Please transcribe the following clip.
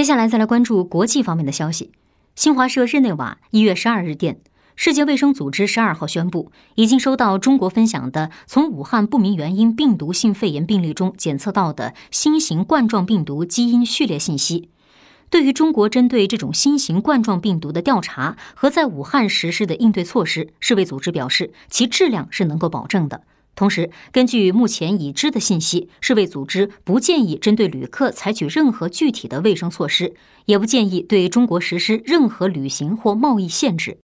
接下来再来关注国际方面的消息。新华社日内瓦一月十二日电，世界卫生组织十二号宣布，已经收到中国分享的从武汉不明原因病毒性肺炎病例中检测到的新型冠状病毒基因序列信息。对于中国针对这种新型冠状病毒的调查和在武汉实施的应对措施，世卫组织表示，其质量是能够保证的。同时，根据目前已知的信息，世卫组织不建议针对旅客采取任何具体的卫生措施，也不建议对中国实施任何旅行或贸易限制。